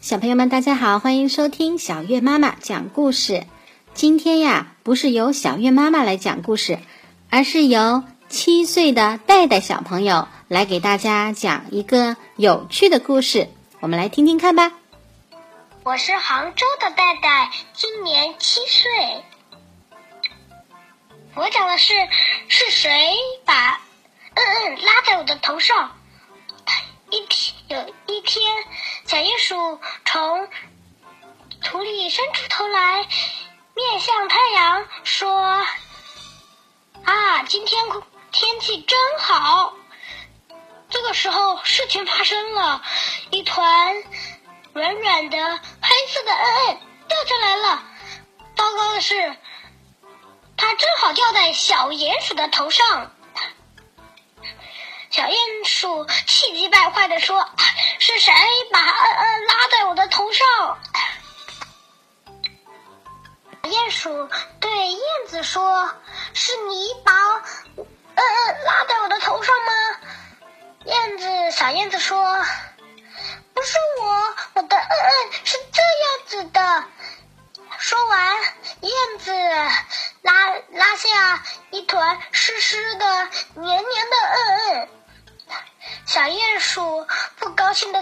小朋友们，大家好，欢迎收听小月妈妈讲故事。今天呀，不是由小月妈妈来讲故事，而是由七岁的戴戴小朋友来给大家讲一个有趣的故事。我们来听听看吧。我是杭州的戴戴，今年七岁。我讲的是是谁把嗯嗯拉在我的头上？一天有一天，小鼹鼠从土里伸出头来，面向太阳说：“啊，今天天气真好。”这个时候，事情发生了，一团软软的黑色的嗯嗯掉下来了。糟糕的是，它正好掉在小鼹鼠的头上。小鼹鼠气急败坏地说：“是谁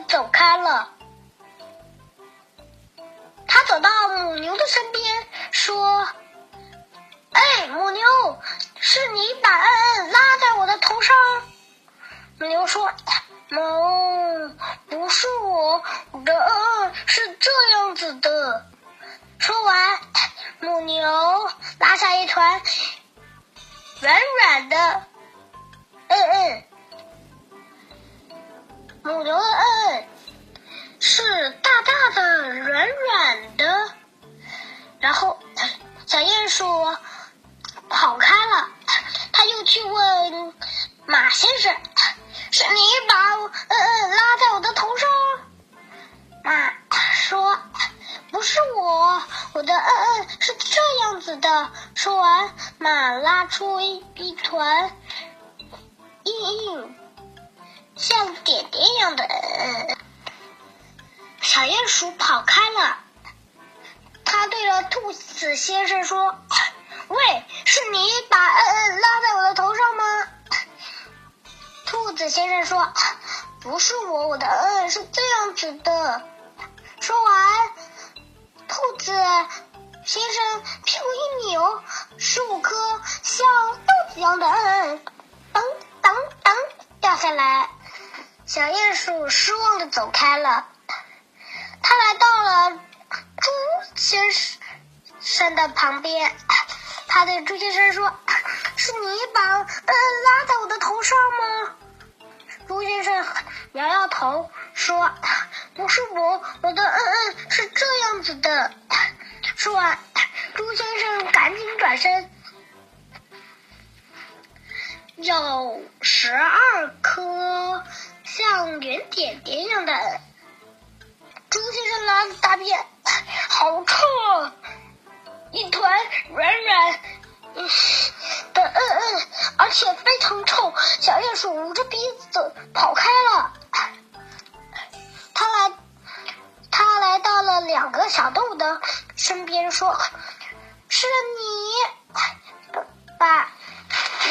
走开了。他走到母牛的身边，说：“哎，母牛，是你把嗯嗯拉在我的头上？”母牛说：“哞，不是我，我的嗯嗯是这样子的。”说完，母牛拉下一团软软的嗯嗯。母牛的嗯嗯是大大的、软软的，然后小鼹鼠跑开了。他又去问马先生：“是你把嗯嗯拉在我的头上？”马说：“不是我，我的嗯嗯是这样子的。”说完，马拉出一团硬硬。像点点一样的，小鼹鼠跑开了。他对着兔子先生说：“喂，是你把嗯嗯拉在我的头上吗？”兔子先生说：“不是我，我的嗯嗯是这样子的。”说完，兔子先生屁股一扭，十五颗像豆子一样的嗯嗯，噔噔噔掉下来。小鼹鼠失望的走开了。他来到了猪先生的旁边，他对猪先生说：“是你把嗯拉在我的头上吗？”猪先生摇摇头说：“不是我，我的嗯嗯是这样子的。”说完，猪先生赶紧转身，有十二颗。像圆点点一样的猪先生拉的大便，好臭啊！一团软软的嗯嗯，而且非常臭。小鼹鼠捂着鼻子跑开了。他来，他来到了两个小动物的身边，说：“是你，爸，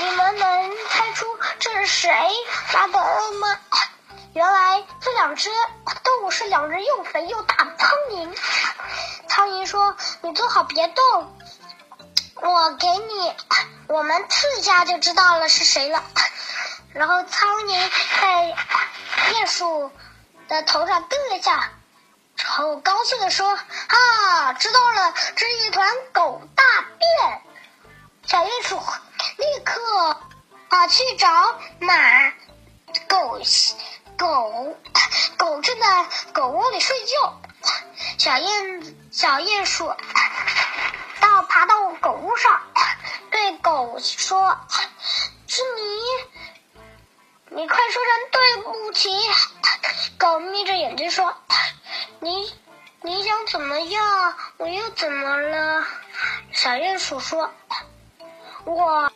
你们能猜出这是谁拉的嗯吗？”原来这两只动物是两只又肥又大的苍蝇。苍蝇说：“你坐好，别动，我给你，我们刺一下就知道了是谁了。”然后苍蝇在鼹鼠的头上蹬了一下，然后高兴的说：“啊，知道了，这是一团狗大便。”小鼹鼠立刻啊去找马狗。狗狗正在狗窝里睡觉，小鼹小鼹鼠到爬到狗窝上，对狗说：“是你，你快说声对不起。”狗眯着眼睛说：“你你想怎么样？我又怎么了？”小鼹鼠说：“我。”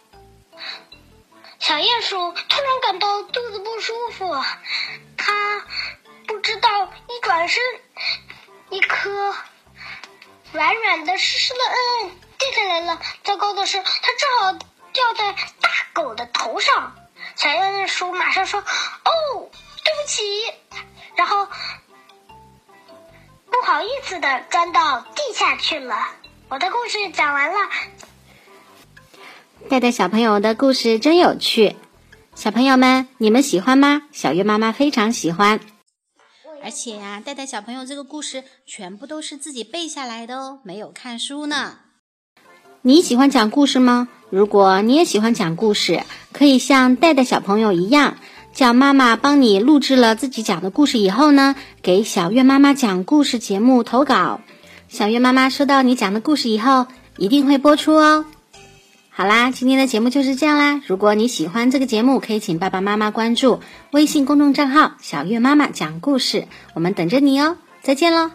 小鼹鼠突然感到肚子不舒服，它不知道一转身一颗软软的、湿湿的，嗯，掉下来了。糟糕的是，它正好掉在大狗的头上。小鼹鼠马上说：“哦，对不起。”然后不好意思的钻到地下去了。我的故事讲完了。带带小朋友的故事真有趣，小朋友们，你们喜欢吗？小月妈妈非常喜欢。而且呀，带带小朋友这个故事全部都是自己背下来的哦，没有看书呢。你喜欢讲故事吗？如果你也喜欢讲故事，可以像带带小朋友一样，叫妈妈帮你录制了自己讲的故事以后呢，给小月妈妈讲故事节目投稿。小月妈妈收到你讲的故事以后，一定会播出哦。好啦，今天的节目就是这样啦。如果你喜欢这个节目，可以请爸爸妈妈关注微信公众账号“小月妈妈讲故事”，我们等着你哦。再见喽。